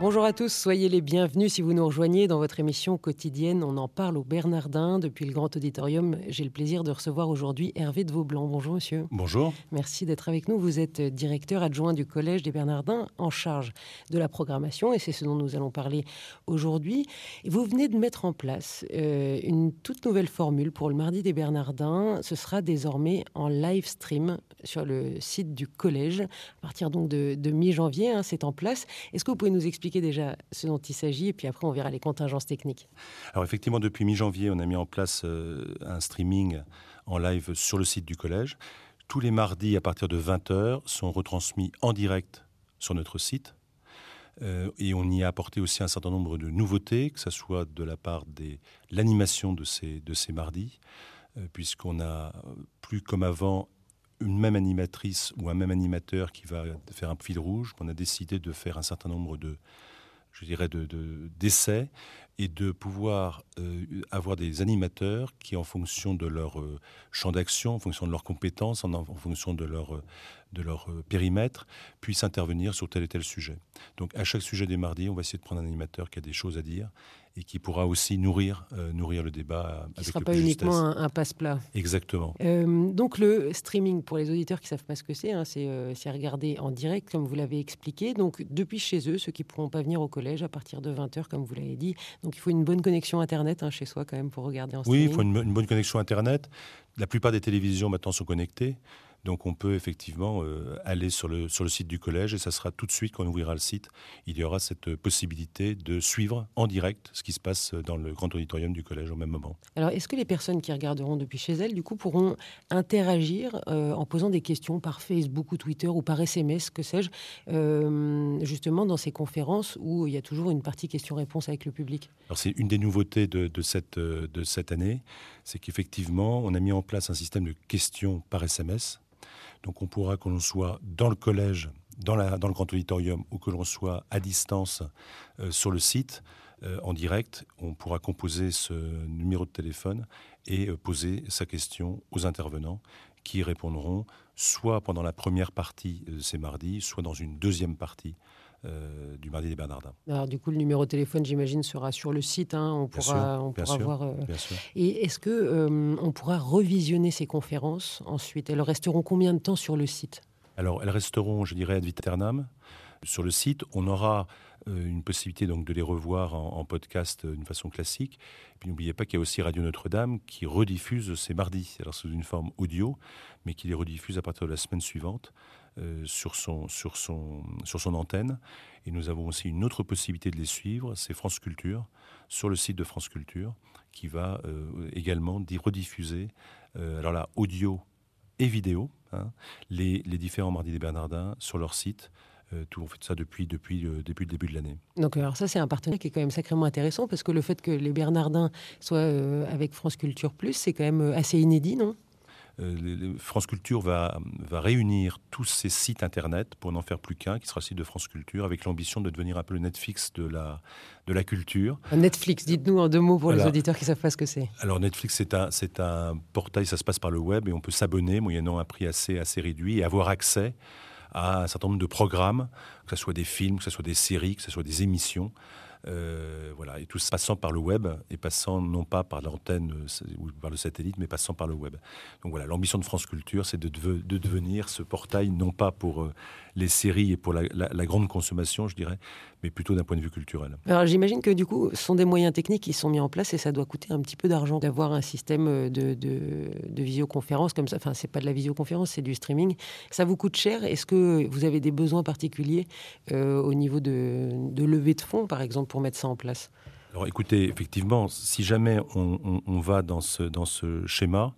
Bonjour à tous, soyez les bienvenus si vous nous rejoignez dans votre émission quotidienne. On en parle au Bernardin depuis le Grand Auditorium. J'ai le plaisir de recevoir aujourd'hui Hervé de Vaublanc. Bonjour monsieur. Bonjour. Merci d'être avec nous. Vous êtes directeur adjoint du Collège des Bernardins en charge de la programmation et c'est ce dont nous allons parler aujourd'hui. Vous venez de mettre en place euh, une toute nouvelle formule pour le Mardi des Bernardins. Ce sera désormais en live stream sur le site du collège à partir donc de, mi-janvier. Hein, c'est en place. Est-ce que vous pouvez nous expliquer déjà ce dont il s'agit et puis après on verra les contingences techniques. Alors effectivement, depuis mi-janvier, on a mis en place euh, un streaming en live sur le site du collège. Tous les mardis à partir de 20h sont retransmis en direct sur notre site. Euh, et on y a apporté aussi un certain nombre de nouveautés, que ce soit de la part de l'animation de ces, de ces mardis, euh, puisqu'on a plus comme avant une même animatrice ou un même animateur qui va faire un fil rouge. On a décidé de faire un certain nombre de, je dirais, de, d'essais et de pouvoir euh, avoir des animateurs qui, en fonction de leur euh, champ d'action, en fonction de leurs compétences, en, fonction de leur, de leur euh, périmètre, puissent intervenir sur tel et tel sujet. Donc, à chaque sujet des mardis, on va essayer de prendre un animateur qui a des choses à dire et qui pourra aussi nourrir, nourrir le débat. Qui ne sera pas uniquement un, passe-plat. Exactement. Donc le streaming, pour les auditeurs qui ne savent pas ce que c'est, hein, c'est regarder en direct, comme vous l'avez expliqué. Donc depuis chez eux, ceux qui ne pourront pas venir au collège à partir de 20h, comme vous l'avez dit. Donc il faut une bonne connexion Internet hein, chez soi quand même pour regarder en streaming. Oui, il faut une bonne connexion Internet. La plupart des télévisions maintenant sont connectées. Donc on peut effectivement euh, aller sur le, sur le site du collège et ça sera tout de suite quand on ouvrira le site, il y aura cette possibilité de suivre en direct ce qui se passe dans le grand auditorium du collège au même moment. Alors est-ce que les personnes qui regarderont depuis chez elles, du coup, pourront interagir euh, en posant des questions par Facebook ou Twitter ou par SMS, que sais-je, euh, justement dans ces conférences où il y a toujours une partie question-réponse avec le public? Alors c'est une des nouveautés de, de, cette, de cette année, c'est qu'effectivement on a mis en place un système de questions par SMS donc on pourra, que l'on soit dans le collège, dans, le grand auditorium, ou que l'on soit à distance euh, sur le site, euh, en direct, on pourra composer ce numéro de téléphone et euh, poser sa question aux intervenants qui répondront soit pendant la première partie de ces mardis, soit dans une deuxième partie euh, du Mardi des Bernardins. Alors du coup, le numéro de téléphone, j'imagine, sera sur le site. Hein. on pourra, on pourra voir. Euh, et est-ce que euh, on pourra revisionner ces conférences ensuite? Elles resteront combien de temps sur le site? Alors, elles resteront, je dirais, ad vitam sur le site. On aura une possibilité donc de les revoir en, podcast d'une façon classique. Et puis n'oubliez pas qu'il y a aussi Radio Notre-Dame qui rediffuse ces mardis, alors sous une forme audio, mais qui les rediffuse à partir de la semaine suivante. Euh, sur, son, sur, son, sur son antenne. Et nous avons aussi une autre possibilité de les suivre, c'est France Culture, sur le site de France Culture, qui va euh, également rediffuser, euh, alors là, audio et vidéo, hein, les, les, différents Mardis des Bernardins sur leur site. tout, on fait ça depuis, depuis, depuis le début de l'année. Donc alors ça, c'est un partenariat qui est quand même sacrément intéressant, parce que le fait que les Bernardins soient avec France Culture Plus, c'est quand même assez inédit, non? Euh, France Culture va, va réunir tous ces sites internet pour n'en faire plus qu'un, qui sera le site de France Culture, avec l'ambition de devenir un peu le Netflix de la, de la culture. Netflix, dites-nous en deux mots pour les auditeurs qui ne savent pas ce que c'est. Alors Netflix, c'est un, c'est un portail, ça se passe par le web, et on peut s'abonner moyennant un prix assez, assez réduit et avoir accès à un certain nombre de programmes, que ce soit des films, que ce soit des séries, que ce soit des émissions. Euh, voilà, et tout ça passant par le web et passant non pas par l'antenne euh, ou par le satellite, mais passant par le web. Donc voilà, l'ambition de France Culture, c'est de, de, devenir ce portail non pas pour euh, les séries et pour la, grande consommation, je dirais, mais plutôt d'un point de vue culturel. Alors j'imagine que du coup, ce sont des moyens techniques qui sont mis en place et ça doit coûter un petit peu d'argent d'avoir un système de, de, visioconférence comme ça. Enfin, c'est pas de la visioconférence, c'est du streaming. Ça vous coûte cher? Est-ce que vous avez des besoins particuliers au niveau de, de levée de fonds, par exemple mettre ça en place alors écoutez, effectivement, si jamais on, va dans ce, dans ce schéma,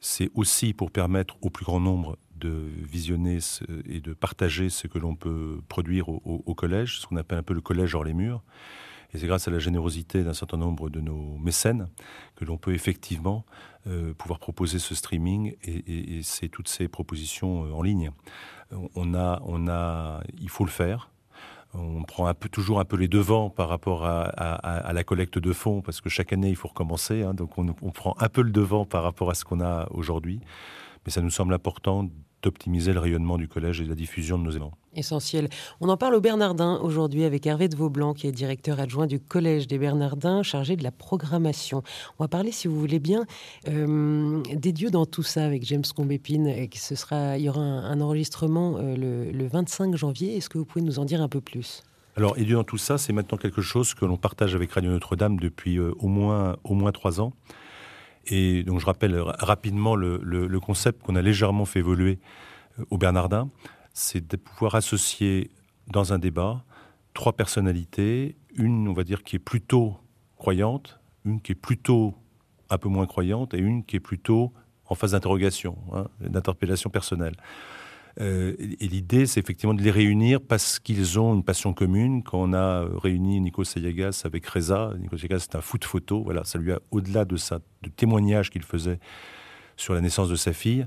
c'est aussi pour permettre au plus grand nombre de visionner et de partager ce que l'on peut produire au, collège, ce qu'on appelle un peu le collège hors les murs. Et c'est grâce à la générosité d'un certain nombre de nos mécènes que l'on peut effectivement euh, pouvoir proposer ce streaming et, toutes ces propositions euh, en ligne. On a, on a, il faut le faire. On prend toujours un peu les devants par rapport à, la collecte de fonds, parce que chaque année, il faut recommencer. Hein. donc, on, on, prend un peu le devant par rapport à ce qu'on a aujourd'hui. Mais ça nous semble important d'optimiser le rayonnement du collège et la diffusion de nos éléments. Essentiel. On en parle au Bernardin aujourd'hui avec Hervé de Vaublanc, qui est directeur adjoint du Collège des Bernardins, chargé de la programmation. On va parler, si vous voulez bien, euh, des dieux dans tout ça avec James Combépine. Ce sera, il y aura un, enregistrement euh, le, 25 janvier. Est-ce que vous pouvez nous en dire un peu plus? Alors, et dans tout ça, c'est maintenant quelque chose que l'on partage avec Radio Notre-Dame depuis euh, au, moins, au moins trois ans. Et donc je rappelle rapidement le, concept qu'on a légèrement fait évoluer euh, au Bernardin, c'est de pouvoir associer dans un débat trois personnalités, une on va dire qui est plutôt croyante, une qui est plutôt un peu moins croyante et une qui est plutôt en phase d'interrogation, hein, d'interpellation personnelle. Euh, et l'idée, c'est effectivement de les réunir parce qu'ils ont une passion commune. Quand on a euh, réuni Nico Sayagas avec Reza, Nico Sayagas, c'est un foot photo. Voilà, ça lui a, au-delà de ça, de témoignage qu'il faisait sur la naissance de sa fille,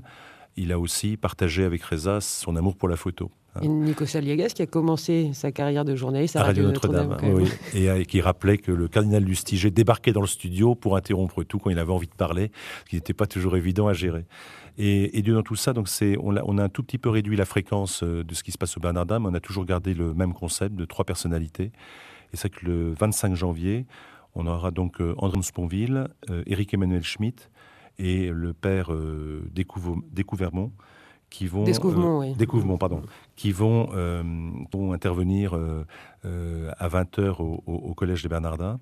il a aussi partagé avec Reza son amour pour la photo. Hein. Et Nico Saliagas qui a commencé sa carrière de journaliste à, Radio, Notre-Dame. oui, et, qui rappelait que le cardinal Lustiger débarquait dans le studio pour interrompre tout quand il avait envie de parler, ce qui n'était pas toujours évident à gérer. Et, et dans tout ça, donc c'est, on, a, un tout petit peu réduit la fréquence euh, de ce qui se passe au Bernardin, mais on a toujours gardé le même concept de trois personnalités. Et c'est que le 25 janvier, on aura donc euh, André Sponville, euh, Éric Emmanuel Schmitt et le père Découvermont qui vont Découvrement, pardon, qui vont, vont intervenir à 20h au, au, collège des Bernardins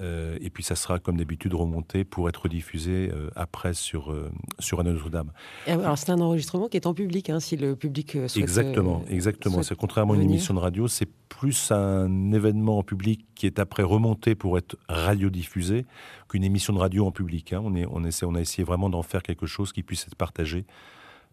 euh, et puis ça sera comme d'habitude remonté pour être diffusé euh, après sur, euh, sur Notre-Dame. Alors c'est un enregistrement qui est en public, hein, si le public souhaite. Exactement, exactement. C'est contrairement à une émission de radio, c'est plus un événement en public qui est après remonté pour être radiodiffusé qu'une émission de radio en public. Hein. On, est, on, essaie, on a essayé vraiment d'en faire quelque chose qui puisse être partagé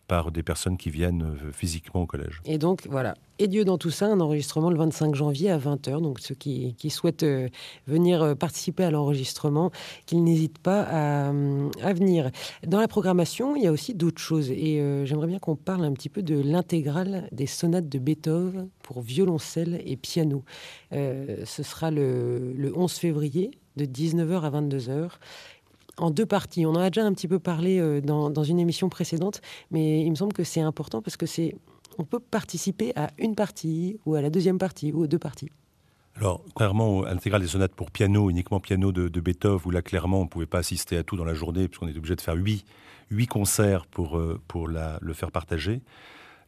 par des personnes qui viennent euh, physiquement au collège. Et donc, voilà. Et Dieu dans tout ça, un enregistrement le 25 janvier à 20h. Donc, ceux qui, souhaitent euh, venir euh, participer à l'enregistrement, qu'ils n'hésitent pas à, venir. Dans la programmation, il y a aussi d'autres choses. Et j'aimerais bien qu'on parle un petit peu de l'intégrale des sonates de Beethoven pour violoncelle et piano. ce sera le, le 11 février de 19h à 22h en deux parties. On en a déjà un petit peu parlé euh, dans, une émission précédente, mais il me semble que c'est important parce que c'est on peut participer à une partie ou à la deuxième partie ou aux deux parties. Alors, contrairement à l'intégrale des sonates pour piano, uniquement piano de, Beethoven, où là, clairement, on ne pouvait pas assister à tout dans la journée, puisqu'on est obligé de faire huit, huit concerts pour, euh, pour le faire partager.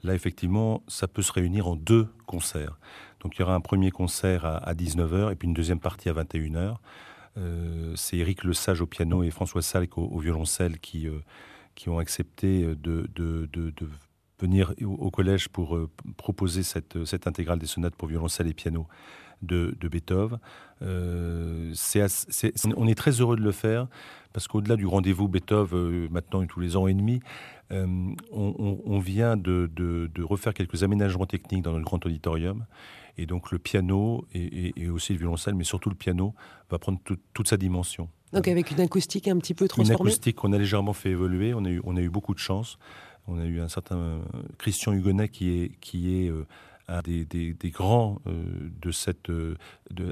Là, effectivement, ça peut se réunir en deux concerts. Donc, il y aura un premier concert à, à 19h et puis une deuxième partie à 21h. Euh, c'est Éric Le Sage au piano et François Salk au, violoncelle qui, euh, qui ont accepté de, de, venir au, collège pour euh, proposer cette, intégrale des sonates pour violoncelle et piano de, Beethoven. on est très heureux de le faire parce qu'au-delà du rendez-vous Beethoven, maintenant tous les ans et demi, on, vient de, refaire quelques aménagements techniques dans notre grand auditorium et donc le piano et, aussi le violoncelle, mais surtout le piano, va prendre toute sa dimension. Donc avec une acoustique un petit peu transformée Une acoustique qu'on a légèrement fait évoluer, on a eu, on a eu beaucoup de chance. On a eu un certain euh, Christian Hugonnet qui est, qui est euh, un des, des, grands euh, de cette de,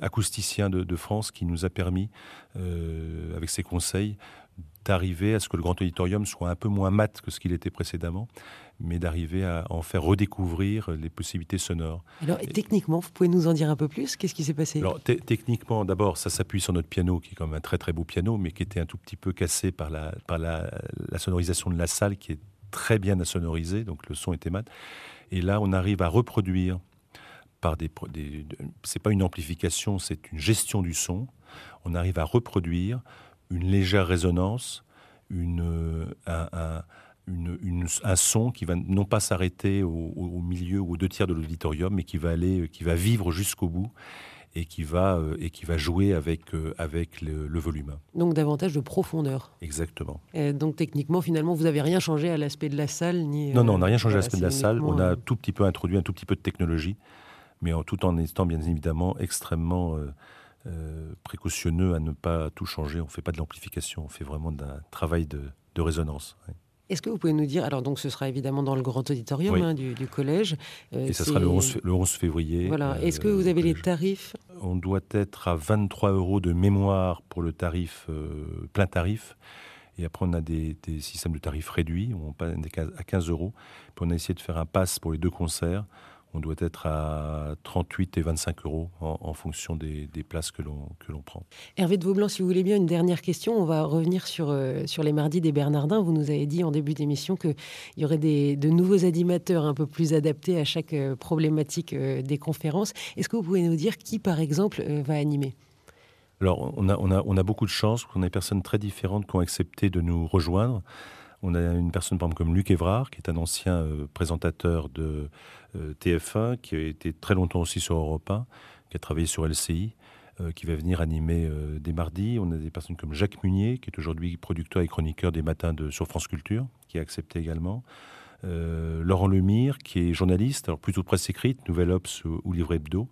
acousticien de, de, France qui nous a permis, avec ses conseils, d'arriver à ce que le grand auditorium soit un peu moins mat que ce qu'il était précédemment, mais d'arriver à en faire redécouvrir les possibilités sonores. Alors, techniquement, vous pouvez nous en dire un peu plus? Qu'est-ce qui s'est passé? Alors, techniquement, d'abord, ça s'appuie sur notre piano, qui est quand même un très très beau piano, mais qui était un tout petit peu cassé par la, par la, sonorisation de la salle, qui est très bien sonorisée, donc le son était mat. Et là, on arrive à reproduire par des, c'est pas une amplification, c'est une gestion du son. On arrive à reproduire une légère résonance, une, un, un, son qui va non pas s'arrêter au, milieu ou aux deux tiers de l'auditorium, mais qui va aller, qui va vivre jusqu'au bout et qui va euh, et qui va jouer avec euh, avec le, volume. Donc davantage de profondeur. Exactement. donc techniquement, finalement, vous n'avez rien changé à l'aspect de la salle ni. Non, non, on n'a rien changé à l'aspect de la salle. On a tout petit peu introduit un tout petit peu de technologie, mais en, tout en étant bien évidemment extrêmement euh, précautionneux à ne pas tout changer. On ne fait pas de l'amplification, on fait vraiment d'un travail de, résonance. Est-ce que vous pouvez nous dire, alors donc ce sera évidemment dans le grand auditorium hein, du, collège. Euh, Et ce sera le 11, février. Voilà. Est-ce que vous avez les tarifs On doit être à 23 euros de mémoire pour le tarif plein tarif. Et après, on a des, systèmes de tarifs réduits, on passe à 15 euros. On a essayé de faire un pass pour les deux concerts on doit être à 38 et 25 euros en, fonction des, places que l'on prend. Hervé de Vaublanc, si vous voulez bien, une dernière question. On va revenir sur, euh, sur les mardis des Bernardins. Vous nous avez dit en début d'émission qu'il y aurait des, de nouveaux animateurs un peu plus adaptés à chaque euh, problématique euh, des conférences. Est-ce que vous pouvez nous dire qui, par exemple, va animer? Alors, on a, on, a, on a beaucoup de chance, on a des personnes très différentes qui ont accepté de nous rejoindre. On a une personne, comme Luc Évrard, qui est un ancien euh, présentateur de euh, TF1, qui a été très longtemps aussi sur Europe 1, qui a travaillé sur LCI, euh, qui va venir animer des mardis. On a des personnes comme Jacques Munier, qui est aujourd'hui producteur et chroniqueur des matins sur France Culture, qui a accepté également. Laurent Lemire, qui est journaliste, alors plutôt presse écrite, Nouvelle Ops ou, Livre Hebdo,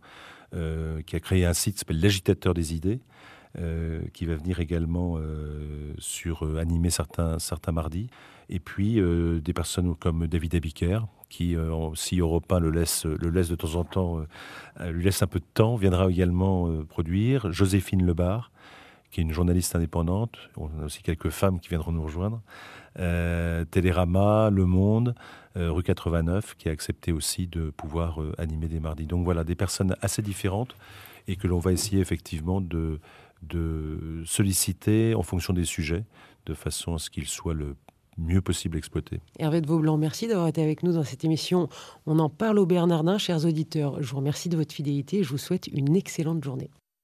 qui a créé un site qui s'appelle L'agitateur des idées. Euh, qui va venir également euh, sur euh, animer certains, certains mardis. Et puis des personnes comme David Abiker, qui, si Europa le laisse, le laisse de temps en temps, lui laisse un peu de temps, viendra également produire. Joséphine Lebar, qui est une journaliste indépendante. On a aussi quelques femmes qui viendront nous rejoindre. Télérama, Le Monde, rue 89, qui a accepté aussi de pouvoir animer des mardis. Donc voilà, des personnes assez différentes et que l'on va essayer effectivement de, de solliciter en fonction des sujets, de façon à ce qu'ils soient le mieux possible exploités. Hervé de Vaublanc, merci d'avoir été avec nous dans cette émission. On en parle au Bernardin, chers auditeurs. Je vous remercie de votre fidélité et je vous souhaite une excellente journée.